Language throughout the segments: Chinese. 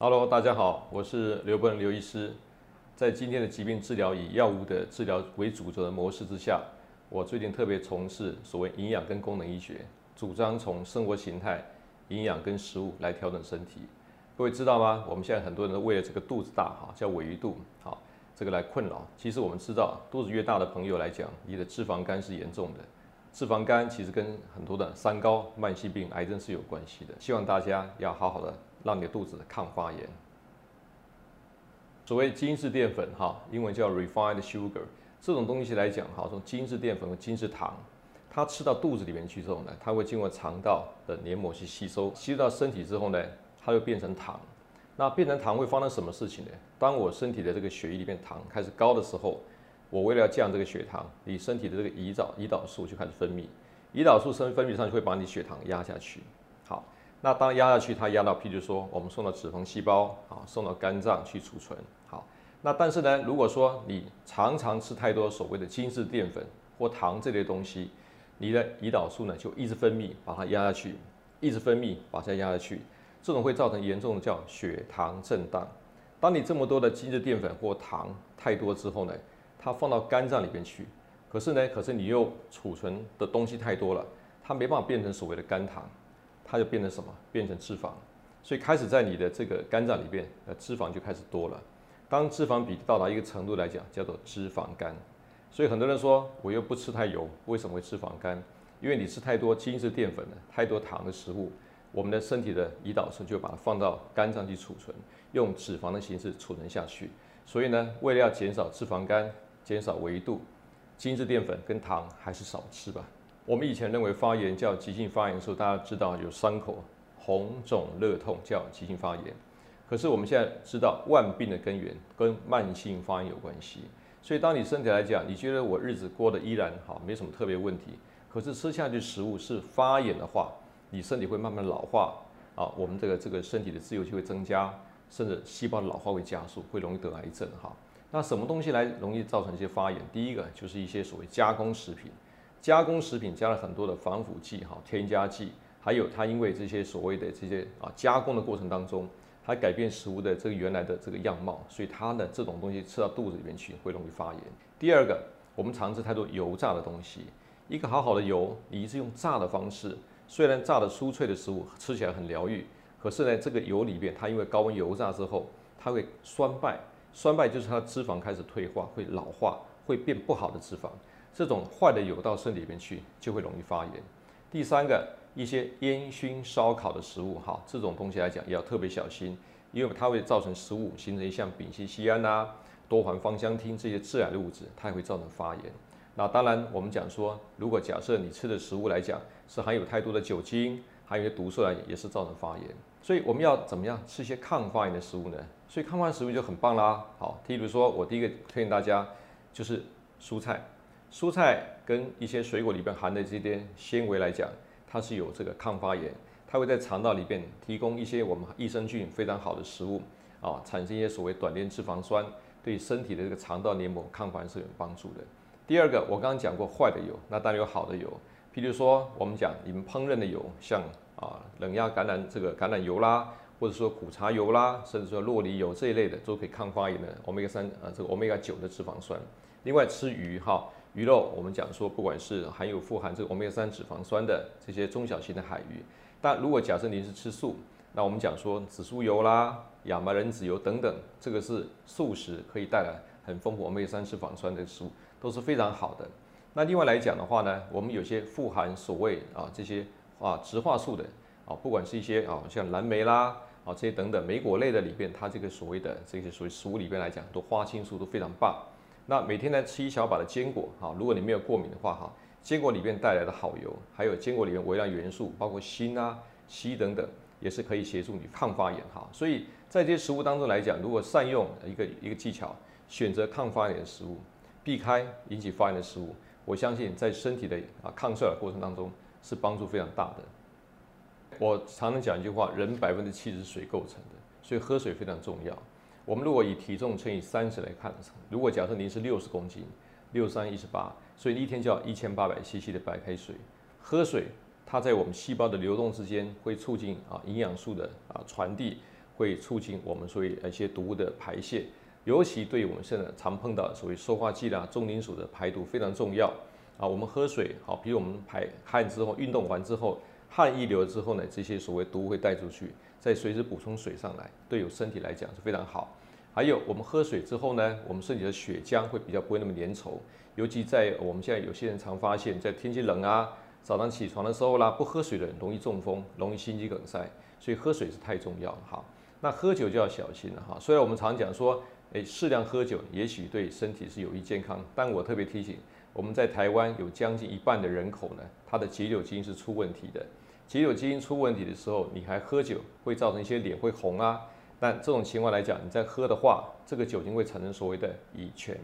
Hello，大家好，我是刘本刘医师。在今天的疾病治疗以药物的治疗为主轴的模式之下，我最近特别从事所谓营养跟功能医学，主张从生活形态、营养跟食物来调整身体。各位知道吗？我们现在很多人都为了这个肚子大哈，叫尾鱼肚，好，这个来困扰。其实我们知道，肚子越大的朋友来讲，你的脂肪肝是严重的。脂肪肝其实跟很多的三高、慢性病、癌症是有关系的。希望大家要好好的。让你的肚子抗发炎。所谓精制淀粉，哈，英文叫 refined sugar，这种东西来讲，哈，从精制淀粉和精制糖，它吃到肚子里面去之后呢，它会经过肠道的黏膜去吸收，吸收到身体之后呢，它会变成糖。那变成糖会发生什么事情呢？当我身体的这个血液里面糖开始高的时候，我为了要降这个血糖，你身体的这个胰岛胰岛素就开始分泌，胰岛素生分泌上就会把你血糖压下去。好。那当压下去，它压到，譬如说，我们送到脂肪细胞，啊，送到肝脏去储存。好，那但是呢，如果说你常常吃太多所谓的精致淀粉或糖这类东西，你的胰岛素呢就一直分泌，把它压下去，一直分泌，把它压下去，这种会造成严重的叫血糖震荡。当你这么多的精致淀粉或糖太多之后呢，它放到肝脏里边去，可是呢，可是你又储存的东西太多了，它没办法变成所谓的肝糖。它就变成什么？变成脂肪，所以开始在你的这个肝脏里边，呃，脂肪就开始多了。当脂肪比到达一个程度来讲，叫做脂肪肝。所以很多人说，我又不吃太油，为什么会脂肪肝？因为你吃太多精致淀粉的、太多糖的食物，我们的身体的胰岛素就把它放到肝脏去储存，用脂肪的形式储存下去。所以呢，为了要减少脂肪肝、减少维度，精致淀粉跟糖还是少吃吧。我们以前认为发炎叫急性发炎的时候，大家知道有伤口、红肿、热痛叫急性发炎。可是我们现在知道万病的根源跟慢性发炎有关系。所以当你身体来讲，你觉得我日子过得依然好，没什么特别问题。可是吃下去食物是发炎的话，你身体会慢慢老化啊，我们这个这个身体的自由基会增加，甚至细胞老化会加速，会容易得癌症哈。那什么东西来容易造成一些发炎？第一个就是一些所谓加工食品。加工食品加了很多的防腐剂、哈添加剂，还有它因为这些所谓的这些啊加工的过程当中，它改变食物的这个原来的这个样貌，所以它的这种东西吃到肚子里面去会容易发炎。第二个，我们常吃太多油炸的东西，一个好好的油，你是用炸的方式，虽然炸的酥脆的食物吃起来很疗愈，可是呢，这个油里边它因为高温油炸之后，它会酸败，酸败就是它脂肪开始退化，会老化，会变不好的脂肪。这种坏的油到身体里面去，就会容易发炎。第三个，一些烟熏烧烤的食物，哈，这种东西来讲也要特别小心，因为它会造成食物形成像丙烯酰胺呐、多环芳香烃这些致癌的物质，它也会造成发炎。那当然，我们讲说，如果假设你吃的食物来讲是含有太多的酒精，还有一些毒素来，也是造成发炎。所以我们要怎么样吃一些抗发炎的食物呢？所以抗发炎食物就很棒啦。好，譬如说我第一个推荐大家就是蔬菜。蔬菜跟一些水果里边含的这些纤维来讲，它是有这个抗发炎，它会在肠道里边提供一些我们益生菌非常好的食物啊，产生一些所谓短链脂肪酸，对身体的这个肠道黏膜抗发炎是有帮助的。第二个，我刚刚讲过坏的油，那当然有好的油，比如说我们讲你们烹饪的油，像啊冷压橄榄这个橄榄油啦，或者说苦茶油啦，甚至说洛梨油这一类的都可以抗发炎的欧米伽三啊这个欧米伽九的脂肪酸。另外吃鱼哈。鱼肉，我们讲说，不管是含有富含这个欧米伽三脂肪酸的这些中小型的海鱼，但如果假设您是吃素，那我们讲说紫苏油啦、亚麻仁籽油等等，这个是素食可以带来很丰富欧米伽三脂肪酸的食物，都是非常好的。那另外来讲的话呢，我们有些富含所谓啊这些啊植化素的啊，不管是一些啊像蓝莓啦啊这些等等莓果类的里边，它这个所谓的这些属于食物里边来讲，都花青素都非常棒。那每天呢吃一小把的坚果，哈，如果你没有过敏的话，哈，坚果里面带来的好油，还有坚果里面微量元素，包括锌啊、硒等等，也是可以协助你抗发炎，哈。所以在这些食物当中来讲，如果善用一个一个技巧，选择抗发炎的食物，避开引起发炎的食物，我相信在身体的啊抗衰老过程当中是帮助非常大的。我常常讲一句话，人百分之七十是水构成的，所以喝水非常重要。我们如果以体重乘以三十来看，如果假设您是六十公斤，六三一十八，所以一天就要一千八百 CC 的白开水。喝水，它在我们细胞的流动之间会促进啊营养素的啊传递，会促进我们所以一些毒物的排泄，尤其对我们现在常碰到所谓塑化剂啦、重金属的排毒非常重要啊。我们喝水好，比如我们排汗之后，运动完之后，汗一流了之后呢，这些所谓毒物会带出去，再随时补充水上来，对有身体来讲是非常好。还有我们喝水之后呢，我们身体的血浆会比较不会那么粘稠，尤其在我们现在有些人常发现，在天气冷啊，早上起床的时候啦，不喝水的人容易中风，容易心肌梗塞，所以喝水是太重要了哈。那喝酒就要小心了哈。虽然我们常讲说，诶，适量喝酒也许对身体是有益健康，但我特别提醒，我们在台湾有将近一半的人口呢，他的解酒基因是出问题的。解酒基因出问题的时候，你还喝酒，会造成一些脸会红啊。但这种情况来讲，你在喝的话，这个酒精会产生所谓的乙醛，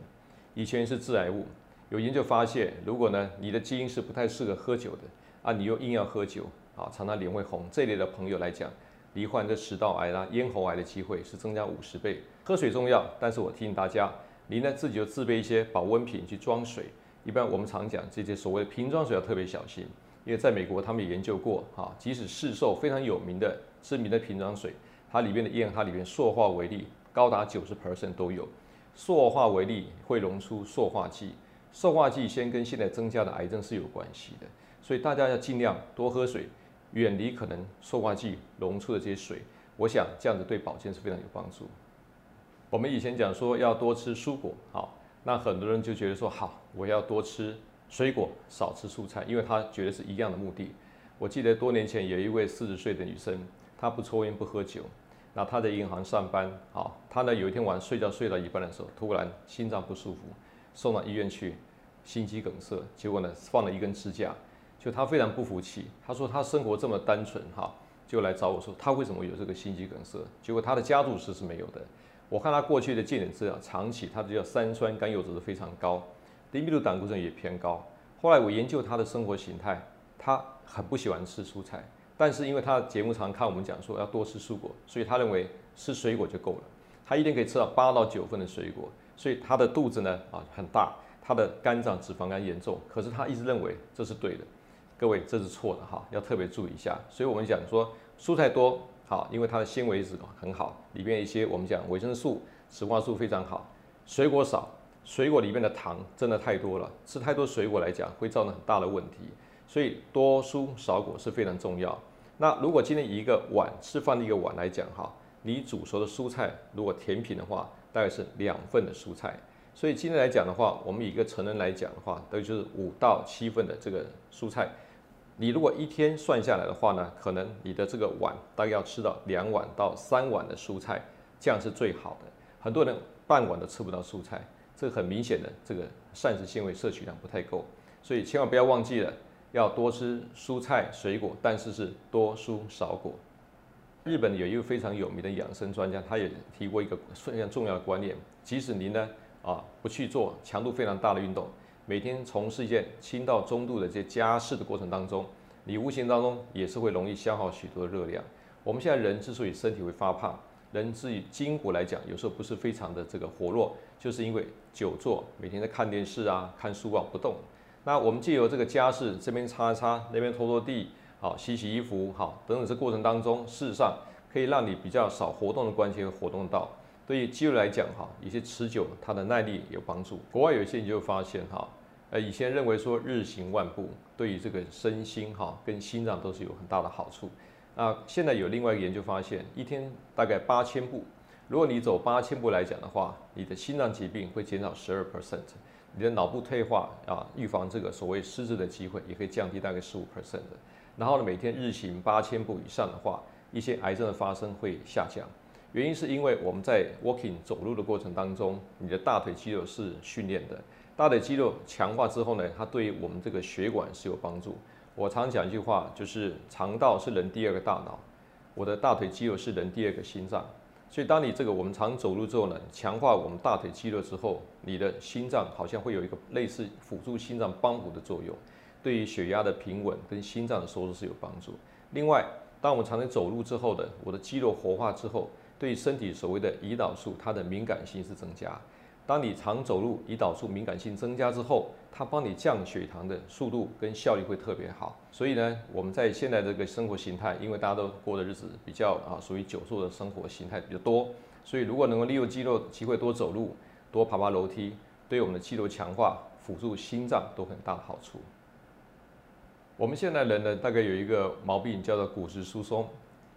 乙醛是致癌物。有研究发现，如果呢你的基因是不太适合喝酒的啊，你又硬要喝酒啊，常常脸会红，这类的朋友来讲，罹患这食道癌啦、咽喉癌的机会是增加五十倍。喝水重要，但是我提醒大家，您呢自己就自备一些保温瓶去装水。一般我们常讲这些所谓的瓶装水要特别小心，因为在美国他们也研究过哈，即使市售非常有名的知名的瓶装水。它里面的盐，它里面塑化微粒高达九十 percent 都有，塑化微粒会溶出塑化剂，塑化剂先跟现在增加的癌症是有关系的，所以大家要尽量多喝水，远离可能塑化剂溶出的这些水，我想这样子对保健是非常有帮助。我们以前讲说要多吃蔬果，好，那很多人就觉得说好，我要多吃水果，少吃蔬菜，因为他觉得是一样的目的。我记得多年前有一位四十岁的女生，她不抽烟不喝酒。那她在银行上班，好，她呢有一天晚上睡觉睡到一半的时候，突然心脏不舒服，送到医院去，心肌梗塞，结果呢放了一根支架，就她非常不服气，她说她生活这么单纯，哈，就来找我说他为什么有这个心肌梗塞？结果他的家族史是没有的，我看他过去的健检资料，长期他的叫三酸甘油酯是非常高，低密度胆固醇也偏高，后来我研究他的生活形态，他很不喜欢吃蔬菜。但是因为他的节目常看我们讲说要多吃蔬果，所以他认为吃水果就够了。他一天可以吃到八到九份的水果，所以他的肚子呢啊很大，他的肝脏脂肪肝严重。可是他一直认为这是对的，各位这是错的哈，要特别注意一下。所以我们讲说蔬菜多好，因为它的纤维质很好，里面一些我们讲维生素、植化素非常好。水果少，水果里面的糖真的太多了，吃太多水果来讲会造成很大的问题。所以多蔬少果是非常重要。那如果今天以一个碗吃饭的一个碗来讲哈，你煮熟的蔬菜如果甜品的话，大概是两份的蔬菜。所以今天来讲的话，我们以一个成人来讲的话，大概就是五到七份的这个蔬菜。你如果一天算下来的话呢，可能你的这个碗大概要吃到两碗到三碗的蔬菜，这样是最好的。很多人半碗都吃不到蔬菜，这很明显的这个膳食纤维摄取量不太够，所以千万不要忘记了。要多吃蔬菜水果，但是是多蔬少果。日本有一位非常有名的养生专家，他也提过一个非常重要的观念：即使您呢啊不去做强度非常大的运动，每天从事一件轻到中度的这些家事的过程当中，你无形当中也是会容易消耗许多的热量。我们现在人之所以身体会发胖，人至于筋骨来讲，有时候不是非常的这个活络，就是因为久坐，每天在看电视啊、看书啊不动。那我们借由这个家事，这边擦擦，那边拖拖地，好洗洗衣服，好等等，这过程当中，事实上可以让你比较少活动的关节活动到。对于肌肉来讲，哈，一些持久，它的耐力有帮助。国外有一些研究发现，哈，呃，以前认为说日行万步对于这个身心，哈，跟心脏都是有很大的好处。那现在有另外一个研究发现，一天大概八千步，如果你走八千步来讲的话，你的心脏疾病会减少十二 percent。你的脑部退化啊，预防这个所谓失智的机会也可以降低大概十五 percent 的。然后呢，每天日行八千步以上的话，一些癌症的发生会下降。原因是因为我们在 walking 走路的过程当中，你的大腿肌肉是训练的，大腿肌肉强化之后呢，它对于我们这个血管是有帮助。我常讲一句话，就是肠道是人第二个大脑，我的大腿肌肉是人第二个心脏。所以，当你这个我们常走路之后呢，强化我们大腿肌肉之后，你的心脏好像会有一个类似辅助心脏帮补的作用，对于血压的平稳跟心脏的收缩是有帮助。另外，当我们常常走路之后的，我的肌肉活化之后，对身体所谓的胰岛素它的敏感性是增加。当你常走路，胰岛素敏感性增加之后，它帮你降血糖的速度跟效率会特别好。所以呢，我们在现在这个生活形态，因为大家都过的日子比较啊，属于久坐的生活形态比较多，所以如果能够利用肌肉机会多走路、多爬爬楼梯，对我们的肌肉强化、辅助心脏都很大的好处。我们现在人呢，大概有一个毛病叫做骨质疏松。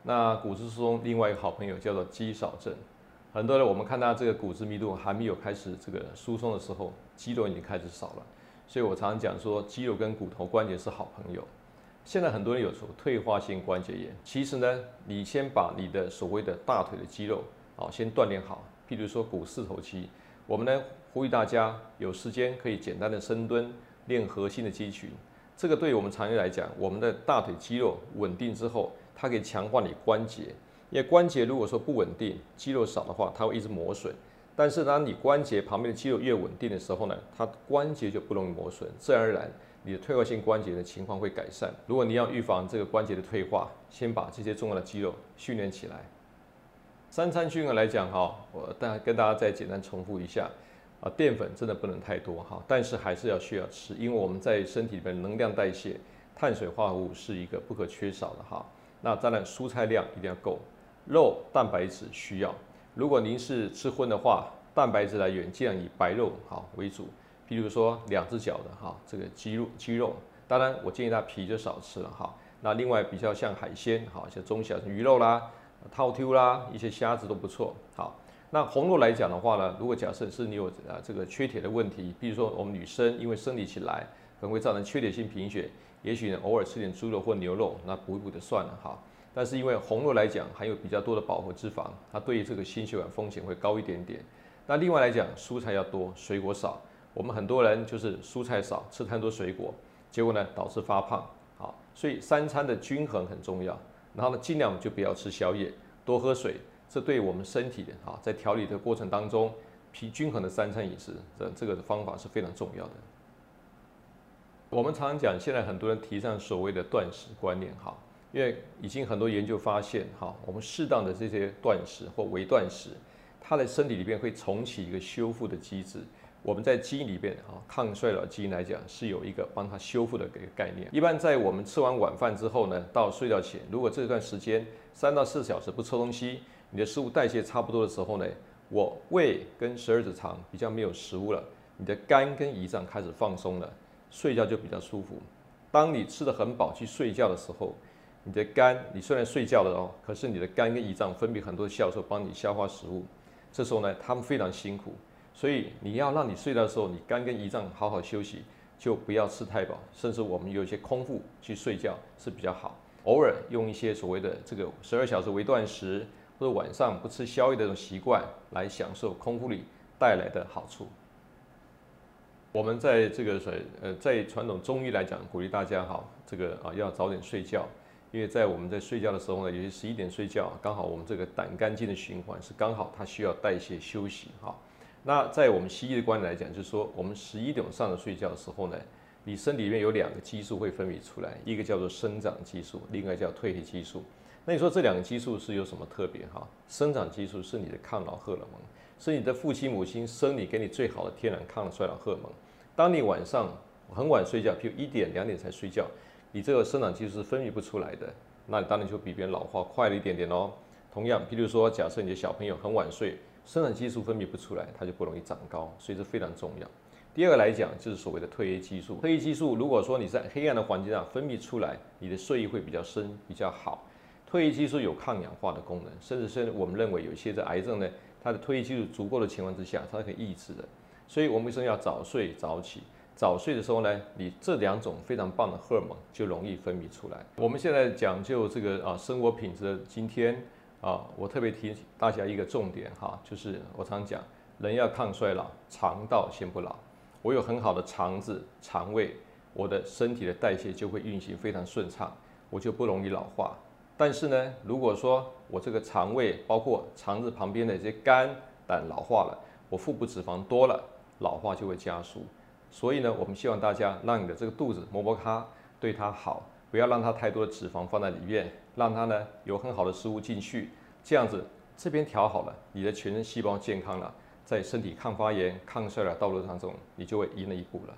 那骨质疏松另外一个好朋友叫做肌少症。很多人我们看到这个骨质密度还没有开始这个疏松的时候，肌肉已经开始少了。所以我常常讲说，肌肉跟骨头关节是好朋友。现在很多人有说退化性关节炎，其实呢，你先把你的所谓的大腿的肌肉啊先锻炼好，譬如说股四头肌。我们呢呼吁大家有时间可以简单的深蹲，练核心的肌群。这个对于我们常人来讲，我们的大腿肌肉稳定之后。它可以强化你关节，因为关节如果说不稳定，肌肉少的话，它会一直磨损。但是当你关节旁边的肌肉越稳定的时候呢，它关节就不容易磨损，自然而然你的退化性关节的情况会改善。如果你要预防这个关节的退化，先把这些重要的肌肉训练起来。三餐训练来讲哈，我大跟大家再简单重复一下啊，淀粉真的不能太多哈，但是还是要需要吃，因为我们在身体里面能量代谢，碳水化合物是一个不可缺少的哈。那当然，蔬菜量一定要够，肉蛋白质需要。如果您是吃荤的话，蛋白质来源尽量以白肉好为主，譬如说两只脚的哈，这个鸡肉鸡肉。当然，我建议它皮就少吃了哈。那另外比较像海鲜，好像中小鱼肉啦、套 Q 啦，一些虾子都不错。好，那红肉来讲的话呢，如果假设是你有啊这个缺铁的问题，比如说我们女生因为生理起来可能会造成缺铁性贫血。也许呢，偶尔吃点猪肉或牛肉，那补一补就算了哈。但是因为红肉来讲，含有比较多的饱和脂肪，它对于这个心血管风险会高一点点。那另外来讲，蔬菜要多，水果少。我们很多人就是蔬菜少，吃太多水果，结果呢导致发胖。好，所以三餐的均衡很重要。然后呢，尽量就不要吃宵夜，多喝水，这对我们身体的哈，在调理的过程当中，平均衡的三餐饮食的这个方法是非常重要的。我们常常讲，现在很多人提倡所谓的断食观念，哈，因为已经很多研究发现，哈，我们适当的这些断食或微断食，它的身体里边会重启一个修复的机制。我们在基因里边，啊，抗衰老基因来讲是有一个帮它修复的一个概念。一般在我们吃完晚饭之后呢，到睡觉前，如果这段时间三到四小时不吃东西，你的食物代谢差不多的时候呢，我胃跟十二指肠比较没有食物了，你的肝跟胰脏开始放松了。睡觉就比较舒服。当你吃的很饱去睡觉的时候，你的肝，你虽然睡觉了哦，可是你的肝跟胰脏分泌很多的酵素帮你消化食物。这时候呢，他们非常辛苦，所以你要让你睡觉的时候，你肝跟胰脏好好休息，就不要吃太饱，甚至我们有一些空腹去睡觉是比较好。偶尔用一些所谓的这个十二小时微断食，或者晚上不吃宵夜的这种习惯，来享受空腹里带来的好处。我们在这个呃，在传统中医来讲，鼓励大家哈，这个啊要早点睡觉，因为在我们在睡觉的时候呢，有些十一点睡觉，刚好我们这个胆肝经的循环是刚好它需要代谢休息哈。那在我们西医的观点来讲，就是说我们十一点上的睡觉的时候呢，你身体里面有两个激素会分泌出来，一个叫做生长激素，另外叫褪黑激素。那你说这两个激素是有什么特别哈？生长激素是你的抗老荷尔蒙，是你的父亲母亲生你给你最好的天然抗衰老荷尔蒙。当你晚上很晚睡觉，譬如一点两点才睡觉，你这个生长激素是分泌不出来的，那当然就比别人老化快了一点点哦。同样，譬如说，假设你的小朋友很晚睡，生长激素分泌不出来，他就不容易长高，所以这非常重要。第二个来讲，就是所谓的褪黑激素。褪黑激素如果说你在黑暗的环境下分泌出来，你的睡意会比较深，比较好。褪黑激素有抗氧化的功能，甚至是我们认为有一些的癌症呢，它的退役激素足够的情况之下，它可以抑制的。所以，我们医生要早睡早起？早睡的时候呢，你这两种非常棒的荷尔蒙就容易分泌出来。我们现在讲究这个啊生活品质的今天啊，我特别提醒大家一个重点哈，就是我常讲，人要抗衰老，肠道先不老。我有很好的肠子、肠胃，我的身体的代谢就会运行非常顺畅，我就不容易老化。但是呢，如果说我这个肠胃包括肠子旁边的一些肝胆老化了，我腹部脂肪多了。老化就会加速，所以呢，我们希望大家让你的这个肚子摸摸它，对它好，不要让它太多的脂肪放在里面，让它呢有很好的食物进去，这样子这边调好了，你的全身细胞健康了，在身体抗发炎、抗衰老道路当中，你就会赢了一步了。